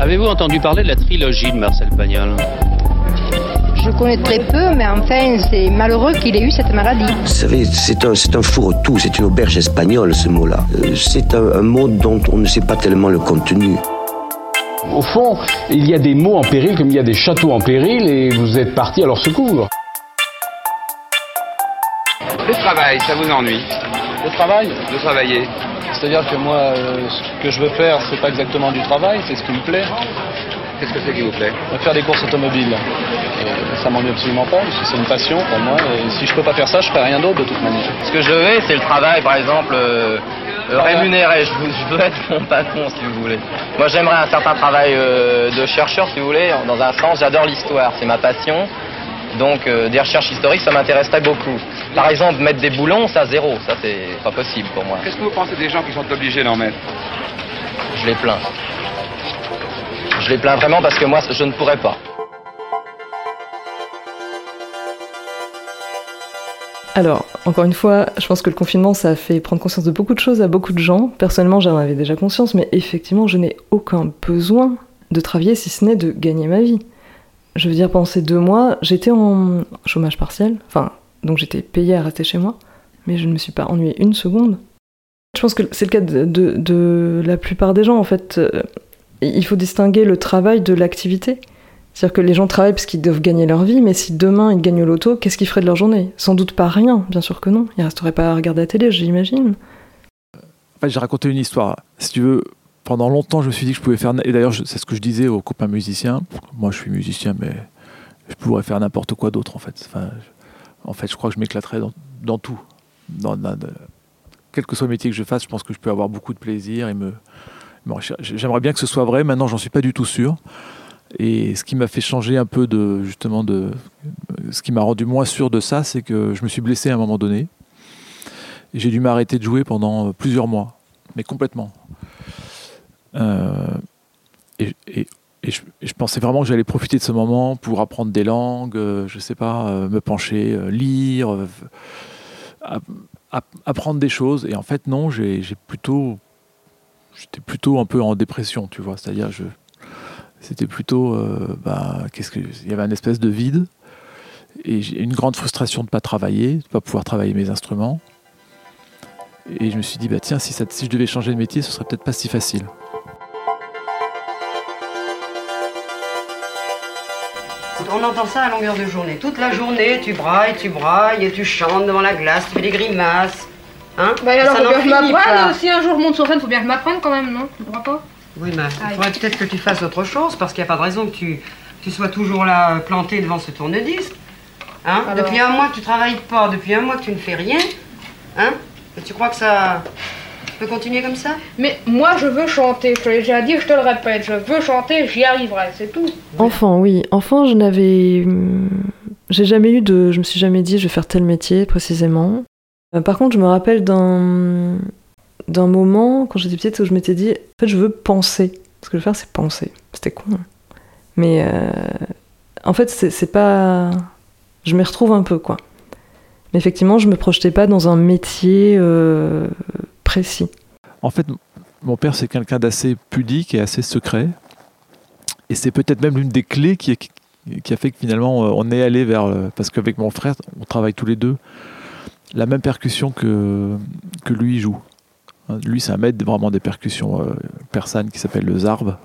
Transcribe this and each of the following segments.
Avez-vous entendu parler de la trilogie de Marcel Pagnol? Je connais très peu, mais enfin, c'est malheureux qu'il ait eu cette maladie. Vous savez, c'est un, c'est un fourre-tout, c'est une auberge espagnole, ce mot-là. Euh, C'est un, un mot dont on ne sait pas tellement le contenu. Au fond, il y a des mots en péril comme il y a des châteaux en péril et vous êtes parti à leur secours. Le travail, ça vous ennuie? Le travail? De travailler C'est-à-dire que moi, euh, ce que je veux faire, c'est pas exactement du travail, c'est ce qui me plaît. Qu'est-ce que c'est qui vous plaît? Faire des courses automobiles. Et ça m'ennuie absolument pas, parce que c'est une passion pour moi. Et si je peux pas faire ça, je ferai rien d'autre de toute manière. Ce que je veux, c'est le travail, par exemple, euh, euh, rémunéré. Je, veux- je veux être mon patron, si vous voulez. Moi, j'aimerais un certain travail euh, de chercheur, si vous voulez, dans un sens. J'adore l'histoire, c'est ma passion. Donc, des recherches historiques, ça m'intéresserait beaucoup. Par exemple, mettre des boulons, ça, zéro. Ça, c'est pas possible pour moi. Qu'est-ce que vous pensez des gens qui sont obligés d'en mettre Je les plains. Je les plains vraiment parce que moi, je ne pourrais pas. Alors, encore une fois, je pense que le confinement, ça a fait prendre conscience de beaucoup de choses à beaucoup de gens. Personnellement, j'en avais déjà conscience, mais effectivement, je n'ai aucun besoin de travailler si ce n'est de gagner ma vie. Je veux dire, pendant ces deux mois, j'étais en chômage partiel, enfin, donc j'étais payée à rester chez moi, mais je ne me suis pas ennuyée une seconde. Je pense que c'est le cas de, la plupart des gens, en fait. Euh, Il faut distinguer le travail de l'activité. C'est-à-dire que les gens travaillent parce qu'ils doivent gagner leur vie, mais si demain ils gagnent au loto, qu'est-ce qu'ils feraient de leur journée? Sans doute pas rien, bien sûr que non. Ils resteraient pas à regarder la télé, j'imagine. Fait, j'ai raconté une histoire. Si tu veux, pendant longtemps, je me suis dit que je pouvais faire. Et d'ailleurs, c'est ce que je disais aux copains musiciens. Moi, je suis musicien, mais je pourrais faire n'importe quoi d'autre, en fait. En fait, je crois que je m'éclaterais dans, tout. Dans, quel que soit le métier que je fasse, je pense que je peux avoir beaucoup de plaisir et me. J'aimerais bien que ce soit vrai. Maintenant, j'en suis pas du tout sûr. Et ce qui m'a fait changer un peu de justement de ce qui m'a rendu moins sûr de ça, c'est que je me suis blessé à un moment donné. J'ai dû m'arrêter de jouer pendant euh, plusieurs mois, mais complètement. Euh, et- et je, pensais vraiment que j'allais profiter de ce moment pour apprendre des langues, euh, je sais pas, euh, me pencher, euh, lire, euh, app- app- apprendre des choses. Et en fait, non, j'ai plutôt, j'étais plutôt un peu en dépression, tu vois. C'est-à-dire, c'était plutôt, bah, qu'est-ce que, il y avait un espèce de vide et une grande frustration de pas travailler, de pas pouvoir travailler mes instruments. Et je me suis dit, bah tiens, si, si je devais changer de métier, ce serait peut-être pas si facile. On entend ça à longueur de journée. Toute la journée, tu brailles, tu brailles, et tu chantes devant la glace, tu fais des grimaces. Hein Bah alors, ça faut n'en bien que je finit m'apprenne. pas. Si un jour je monte sur scène, faut bien que je m'apprenne quand même, non? Tu crois pas? Oui, mais Ah, il faudrait peut-être que tu fasses autre chose, parce qu'il n'y a pas de raison que tu, tu sois toujours là, euh, planté devant ce tourne-disque. Hein? Alors Depuis un mois tu travailles pas, depuis un mois tu ne fais rien. Hein? Et tu crois que ça peut continuer comme ça? Mais moi, je veux chanter. Je te l'ai déjà dit, je te le répète. Je veux chanter, j'y arriverai, c'est tout. Enfant, oui. Enfant, je n'avais. hum, J'ai jamais eu de. Je me suis jamais dit, je vais faire tel métier précisément. Euh, Par contre, je me rappelle d'un d'un moment, quand j'étais petite, où je m'étais dit, en fait, je veux penser. Ce que je veux faire, c'est penser. C'était con. hein. Mais euh, en fait, c'est c'est pas. Je m'y retrouve un peu, quoi. Mais effectivement, je me projetais pas dans un métier euh, En fait, mon père, c'est quelqu'un d'assez pudique et assez secret. Et c'est peut-être même l'une des clés qui, qui a fait que finalement, euh, on est allé vers. euh, Parce qu'avec mon frère, on travaille tous les deux la même percussion que, que lui joue. Hein, Lui, c'est un maître vraiment des percussions euh, persanes qui s'appelle le zarb.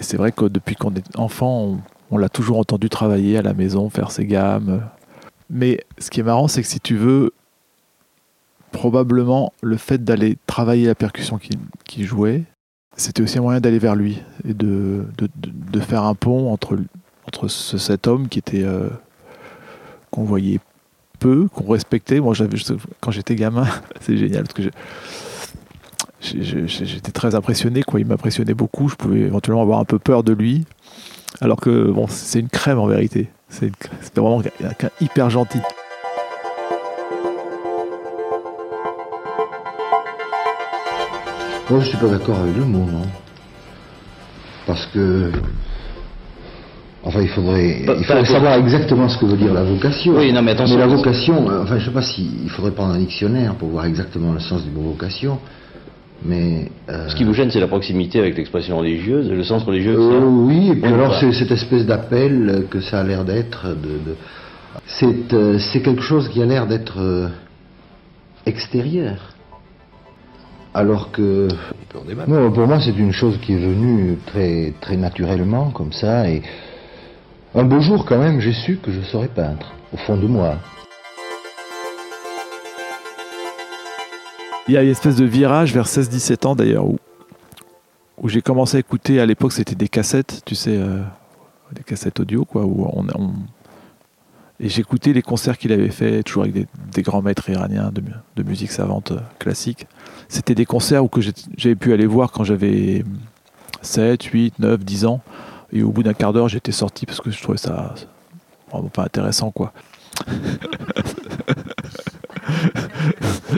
Et c'est vrai que depuis qu'on est enfant, on, on l'a toujours entendu travailler à la maison, faire ses gammes. Mais ce qui est marrant, c'est que si tu veux, probablement le fait d'aller travailler la percussion qu'il jouait, c'était aussi un moyen d'aller vers lui et de, de, de- faire un pont entre, entre ce- cet homme qui était euh, qu'on voyait peu, qu'on respectait. Moi, quand j'étais gamin, c'est génial parce que j'étais très impressionné. Il m'impressionnait beaucoup. Je pouvais éventuellement avoir un peu peur de lui, alors que bon, c'est une crème en vérité. C'est vraiment quelqu'un hyper gentil. Moi, je suis pas d'accord avec le mot, non. Parce que. Enfin, il faudrait, Bah, il faudrait bah, savoir exactement ce que veut dire la vocation. Oui, non, mais attention. la vocation, euh, enfin, je sais pas si. Il faudrait prendre un dictionnaire pour voir exactement le sens du mot vocation. Mais euh, Ce qui vous gêne, c'est la proximité avec l'expression religieuse, le sens religieux. Euh, ça? Oui, et puis alors voilà. c'est cette espèce d'appel que ça a l'air d'être. De, de- C'est quelque chose qui a l'air d'être extérieur. Alors que. Non, pour moi, c'est une chose qui est venue très, très naturellement, comme ça. Et un beau jour, quand même, j'ai su que je saurais peindre, au fond de moi. Il y a une espèce de virage vers 16-17 ans d'ailleurs où, où j'ai commencé à écouter, à l'époque c'était des cassettes, tu sais, euh, des cassettes audio quoi, où on, on- et j'écoutais les concerts qu'il avait fait, toujours avec des, grands maîtres iraniens de, mu- de musique savante euh, classique. C'était des concerts où que j'avais pu aller voir quand j'avais 7, 8, 9, 10 ans. Et au bout d'un quart d'heure, j'étais sorti parce que je trouvais ça vraiment pas intéressant quoi.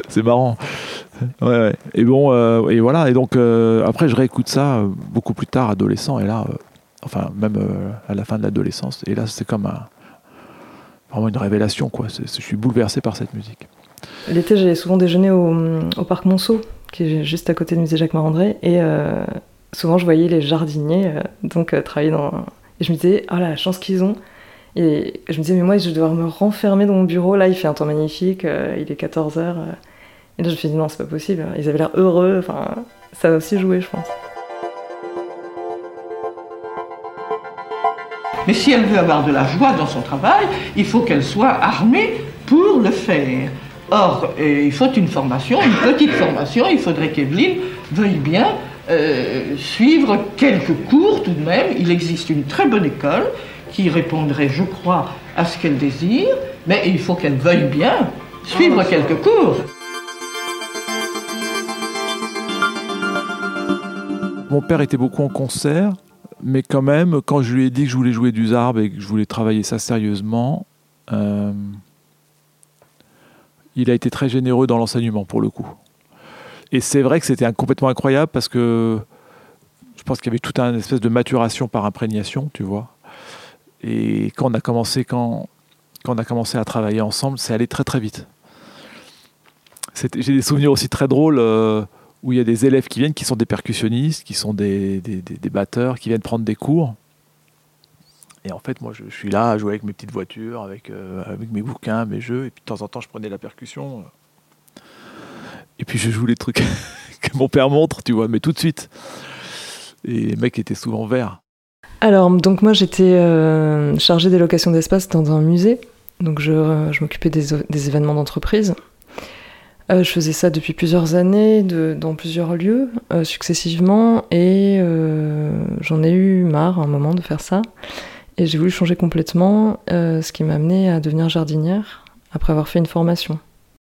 C'est marrant. Ouais, ouais. Et bon, euh, et voilà. Et donc, euh, après, je réécoute ça beaucoup plus tard, adolescent. Et là, enfin, même à la fin de l'adolescence. Et là, c'est comme un, vraiment une révélation, quoi. Je suis bouleversé par cette musique. L'été, j'allais souvent déjeuner au, parc Monceau, qui est juste à côté du musée Jacques Marandré, et euh, souvent je voyais les jardiniers euh, donc euh, travailler dans. Et je me disais, oh là, la chance qu'ils ont. Et je me disais, mais moi, je vais devoir me renfermer dans mon bureau. Là, il fait un temps magnifique, il est 14h. Et là, je me suis dit, non, c'est pas possible. Ils avaient l'air heureux. Enfin, ça a aussi joué, je pense. Mais si elle veut avoir de la joie dans son travail, il faut qu'elle soit armée pour le faire. Or, euh, il faut une formation, une petite formation. Il faudrait qu'Evelyne veuille bien euh, suivre quelques cours tout de même. Il existe une très bonne école qui répondrait, je crois, à ce qu'elle désire, mais il faut qu'elle veuille bien suivre quelques cours. Mon père était beaucoup en concert, mais quand même, quand je lui ai dit que je voulais jouer du zarb et que je voulais travailler ça sérieusement, euh, il a été très généreux dans l'enseignement pour le coup. Et c'est vrai que c'était complètement incroyable parce que je pense qu'il y avait toute une espèce de maturation par imprégnation, tu vois. Et quand on a commencé, quand, on a commencé à travailler ensemble, c'est allé très très vite. J'ai des souvenirs aussi très drôles euh, où il y a des élèves qui viennent, qui sont des percussionnistes, qui sont des, des- batteurs, qui viennent prendre des cours. Et en fait, moi, je, suis là à jouer avec mes petites voitures, avec, euh, avec mes bouquins, mes jeux. Et puis de temps en temps, je prenais la percussion. Et puis je joue les trucs que mon père montre, tu vois, mais tout de suite. Et les mecs étaient souvent verts. Alors, donc moi j'étais euh, chargée des locations d'espace dans un musée, donc je, je m'occupais des, des événements d'entreprise. Euh, je faisais ça depuis plusieurs années, dans plusieurs lieux, euh, successivement, et euh, j'en ai eu marre à un moment de faire ça. Et j'ai voulu changer complètement, ce qui m'a amené à devenir jardinière, après avoir fait une formation.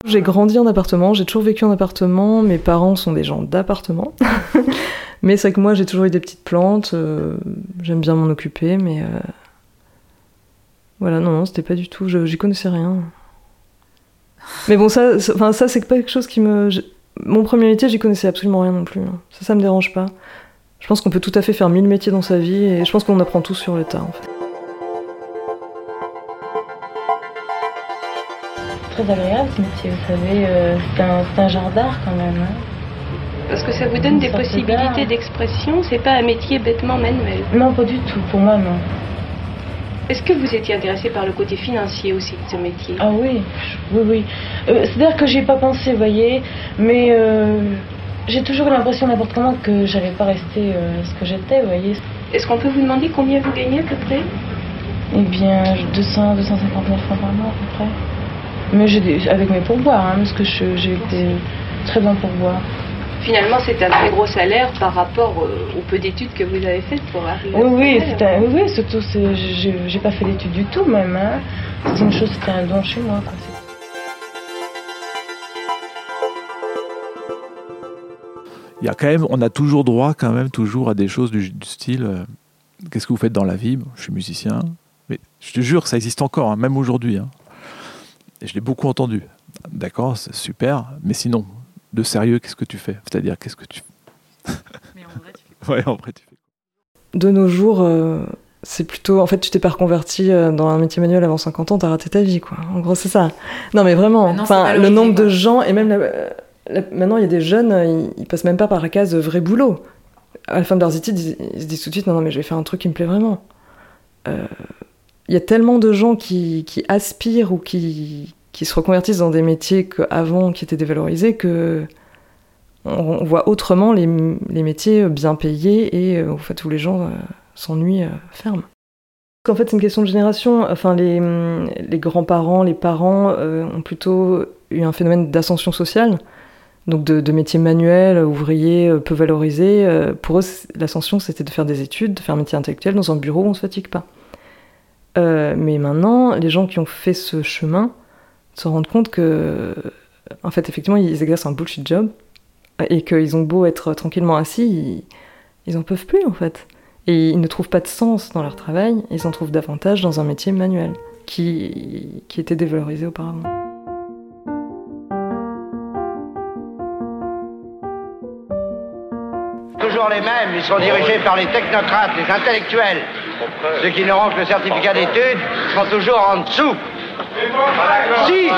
J'ai grandi en appartement, j'ai toujours vécu en appartement, mes parents sont des gens d'appartement. mais c'est que moi j'ai toujours eu des petites plantes, j'aime bien m'en occuper, mais voilà, non, non, c'était pas du tout, j'y connaissais rien. Mais bon, ça, enfin, ça c'est pas quelque chose qui me. je- Mon premier métier, j'y connaissais absolument rien non plus. hein. Ça, ça me dérange pas. Je pense qu'on peut tout à fait faire mille métiers dans sa vie et je pense qu'on apprend tout sur le tas en fait. Très agréable ce métier, vous savez, euh, c'est un, c'est un genre d'art quand même. hein. Parce que ça vous donne des possibilités d'expression, c'est pas un métier bêtement manuel. Non, pas du tout, pour moi non. Est-ce que vous étiez intéressé par le côté financier aussi de ce métier? Ah oui, oui, oui. Euh, C'est-à-dire que j'y ai pas pensé, vous voyez, mais euh, j'ai toujours eu l'impression n'importe comment que j'allais pas rester euh, ce que j'étais, vous voyez. Est-ce qu'on peut vous demander combien vous gagnez à peu près? Eh bien, 200, 250 000 francs par mois à peu près. Mais j'ai des- avec mes pourboires, hein, parce que j'ai été très bon pourboire. Finalement, c'est un très gros salaire par rapport euh, au peu d'études que vous avez faites pour arriver Oui, à oui, c'est un- oui, oui, surtout, c'est- j'ai j'ai pas fait d'études du tout même. Hein. C'est une chose, c'était un don chez moi. quoi. Il y a quand même, on a toujours droit quand même toujours à des choses du, du style euh, qu'est-ce que vous faites dans la vie? Bon, Je suis musicien, mais je te jure, ça existe encore, hein, même aujourd'hui. hein. Et je l'ai beaucoup entendu. D'accord, c'est super, mais sinon, de sérieux, qu'est-ce que tu fais? C'est-à-dire, qu'est-ce que tu Mais en vrai, tu fais Ouais, en vrai, tu fais De nos jours, euh, c'est plutôt. En fait, tu t'es pas reconverti euh, dans un métier manuel avant 50 ans, t'as raté ta vie, quoi. En gros, c'est ça. Non, mais vraiment. Enfin, le nombre de quoi. gens, et même la, Là, maintenant, il y a des jeunes, ils, ils passent même pas par la case vrai boulot. À la fin de leurs études, ils, ils se disent tout de suite non, non, mais je vais faire un truc qui me plaît vraiment. Euh, Il y a tellement de gens qui, qui aspirent ou qui, qui se reconvertissent dans des métiers qu'avant qui étaient dévalorisés que on, voit autrement les, métiers bien payés et euh, en fait où les gens euh, s'ennuient euh, fermes. En fait, c'est une question de génération. Enfin, les, grands-parents, les parents euh, ont plutôt eu un phénomène d'ascension sociale, donc de, de métiers manuels, ouvriers, euh, peu valorisés. Euh, pour eux, l'ascension, c'était de faire des études, de faire un métier intellectuel dans un bureau où on se fatigue pas. Euh, mais maintenant, les gens qui ont fait ce chemin se rendent compte que, en fait, effectivement, ils exercent un bullshit job et qu'ils ont beau être tranquillement assis, ils, ils en peuvent plus en fait. Et ils ne trouvent pas de sens dans leur travail, ils en trouvent davantage dans un métier manuel qui, qui était dévalorisé auparavant. Toujours les mêmes, ils sont dirigés par les technocrates, les intellectuels. Ceux qui n'auront que le certificat d'études seront toujours en dessous. Si,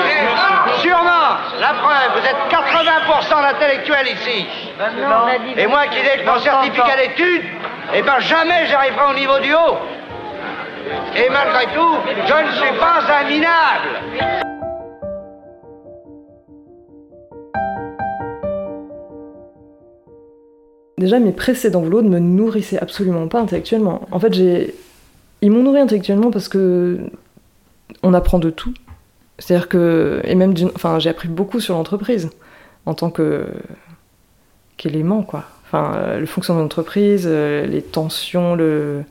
sûrement, la preuve, vous êtes 80% d'intellectuels ici. Et moi qui n'ai que mon certificat d'études, eh ben jamais j'arriverai au niveau du haut. Et malgré tout, je ne suis pas un minable. Déjà, mes précédents boulots ne me nourrissaient absolument pas intellectuellement. En fait, j'ai... ils m'ont nourri intellectuellement parce que on apprend de tout. C'est-à-dire que, et même, d'une- enfin, j'ai appris beaucoup sur l'entreprise en tant que qu'élément, quoi. Enfin, euh, le fonctionnement de l'entreprise, euh, les tensions, le,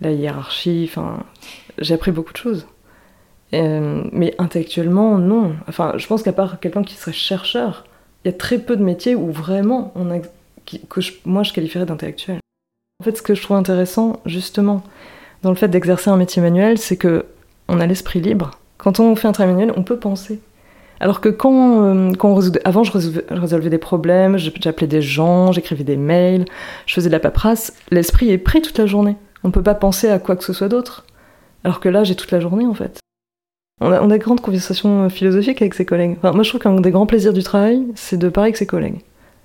la hiérarchie. Enfin, j'ai appris beaucoup de choses. Euh, mais intellectuellement, non. Enfin, je pense qu'à part quelqu'un qui serait chercheur, il y a très peu de métiers où vraiment on a, que je- moi je qualifierais d'intellectuel. En fait, ce que je trouve intéressant, justement, dans le fait d'exercer un métier manuel, c'est que on a l'esprit libre. Quand on fait un travail manuel, on peut penser. Alors que quand, euh, quand on résout- avant, je résolvais, des problèmes, j'appelais des gens, j'écrivais des mails, je faisais de la paperasse, l'esprit est pris toute la journée. On peut pas penser à quoi que ce soit d'autre. Alors que là, j'ai toute la journée, en fait. On a, on a de grandes conversations euh, philosophiques avec ses collègues. Enfin, moi, je trouve qu'un des grands plaisirs du travail, c'est de parler avec ses collègues.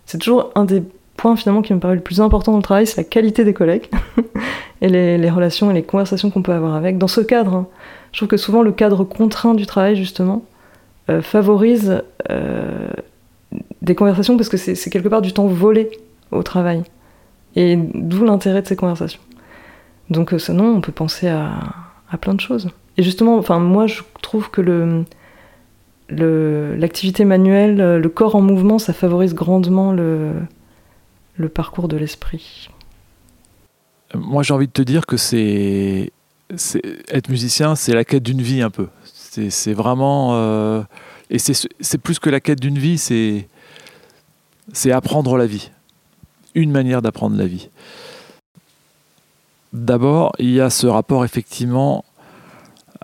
C'est toujours un des points finalement qui me paraît le plus important dans le travail, c'est la qualité des collègues et les, relations et les conversations qu'on peut avoir avec. Dans ce cadre, hein, je trouve que souvent le cadre contraint du travail, justement, euh, favorise euh, des conversations parce que c'est quelque part du temps volé au travail. Et d'où l'intérêt de ces conversations. Donc euh, sinon, on peut penser à, à plein de choses. Et justement, enfin, moi, je trouve que le l'activité manuelle, le corps en mouvement, ça favorise grandement le, le parcours de l'esprit. Moi, j'ai envie de te dire que c'est, être musicien, c'est la quête d'une vie un peu. C'est, vraiment, euh, et c'est, plus que la quête d'une vie, c'est, c'est apprendre la vie. Une manière d'apprendre la vie. D'abord, il y a ce rapport effectivement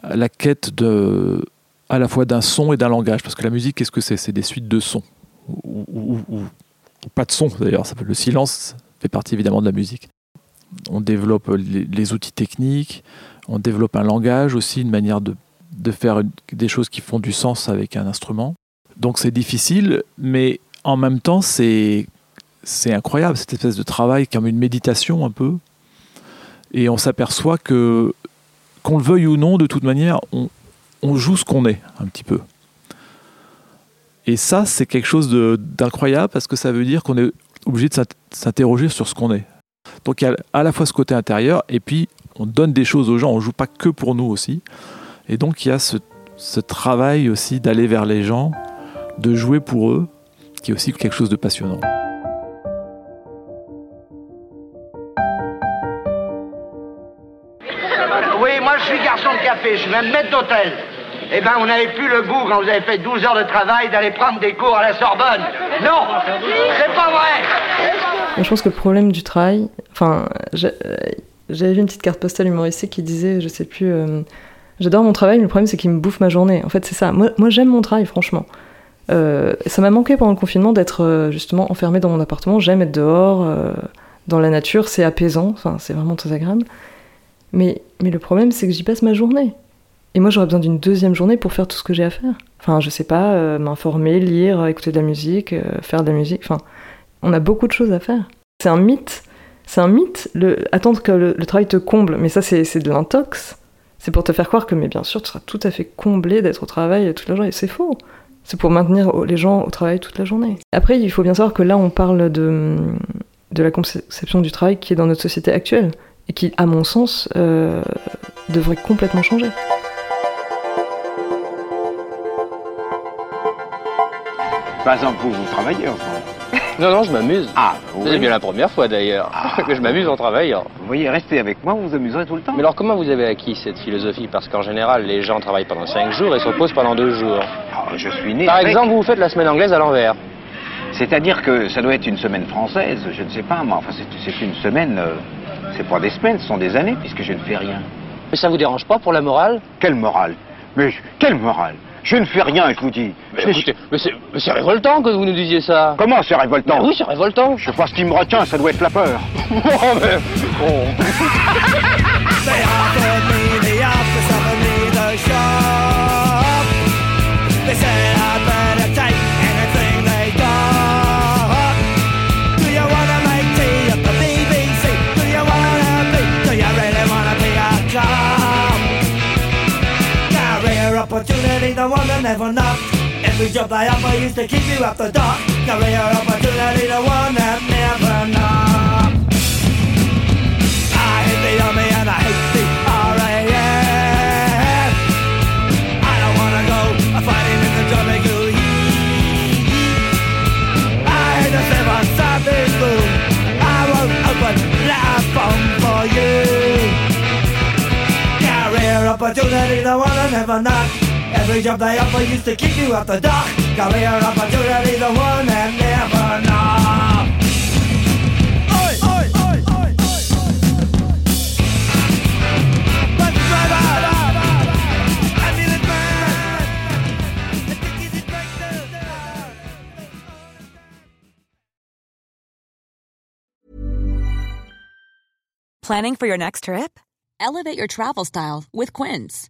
à la quête de, à la fois d'un son et d'un langage, parce que la musique, qu'est-ce que c'est? C'est des suites de sons, ou pas de son d'ailleurs. Le silence fait partie évidemment de la musique on développe les, les outils techniques, on développe un langage aussi, une manière de, de faire des choses qui font du sens avec un instrument. Donc c'est difficile, mais en même temps c'est c'est incroyable cette espèce de travail comme une méditation un peu. Et on s'aperçoit que qu'on le veuille ou non, de toute manière, on, on joue ce qu'on est un petit peu. Et ça, c'est quelque chose d'incroyable parce que ça veut dire qu'on est obligé de s'int- s'interroger sur ce qu'on est. Donc il y a à la fois ce côté intérieur et puis on donne des choses aux gens, on joue pas que pour nous aussi. Et donc il y a ce, ce travail aussi d'aller vers les gens, de jouer pour eux, qui est aussi quelque chose de passionnant. Oui, moi je suis garçon de café, je suis même maître d'hôtel. Eh ben, on n'avait plus le goût, quand vous avez fait 12 heures de travail, d'aller prendre des cours à la Sorbonne. Non, c'est pas vrai. Je pense que le problème du travail, enfin, j'avais vu une petite carte postale humoristique qui disait, je sais plus, euh, j'adore mon travail, mais le problème c'est qu'il me bouffe ma journée. En fait, c'est ça. Moi, moi, j'aime mon travail, franchement. Euh, ça m'a manqué pendant le confinement d'être euh, justement enfermée dans mon appartement. J'aime être dehors, dans la nature, c'est apaisant, enfin, c'est vraiment très agréable. Mais, mais le problème, c'est que j'y passe ma journée. Et moi, j'aurais besoin d'une deuxième journée pour faire tout ce que j'ai à faire. Enfin, je sais pas, euh, m'informer, lire, écouter de la musique, euh, faire de la musique. Enfin, on a beaucoup de choses à faire. C'est un mythe. C'est un mythe, attendre que le, travail te comble. Mais ça, c'est de l'intox. C'est pour te faire croire que, mais bien sûr, tu seras tout à fait comblé d'être au travail toute la journée. C'est faux. C'est pour maintenir les gens au travail toute la journée. Après, il faut bien savoir que là, on parle de, de la conception du travail qui est dans notre société actuelle et qui, à mon sens, euh, devrait complètement changer. Par exemple, vous, vous travaillez enfin. Non, non, je m'amuse. Ah, C'est oui. bien la première fois d'ailleurs que je m'amuse en travaillant. Vous voyez, restez avec moi, vous vous amuserez tout le temps. Mais alors comment vous avez acquis cette philosophie? Parce qu'en général, les gens travaillent pendant 5 jours et se reposent pendant 2 jours. Ah, je suis né. Par avec. exemple, vous faites la semaine anglaise à l'envers. C'est-à-dire que ça doit être une semaine française, je ne sais pas, mais enfin, c'est c'est une semaine. euh, c'est pas des semaines, ce sont des années, puisque je ne fais rien. Mais ça vous dérange pas pour la morale? Quelle morale? Mais je- quelle morale? Je ne fais rien, je vous dis. Mais Je- écoutez, mais c'est révoltant que vous nous disiez ça. Comment c'est révoltant Mais oui, c'est révoltant. Je sais pas ce qui me retient, ça doit être la peur. Oh, mais- oh. Never knocked. Every job they offer used to keep you up the dock. Career opportunity, the one that never knocked. I hate the army and I hate the RAF. I don't wanna go fighting in the tropical heat. I hate the seven savage moon. I won't open that bomb for you. Career opportunity, the one I never knock. Every job they offer used to keep you off the dock. Career opportunity, the one that never knock. Oi, oi, oi, oi, oi. Planning for your next trip? Elevate your travel style with Quince.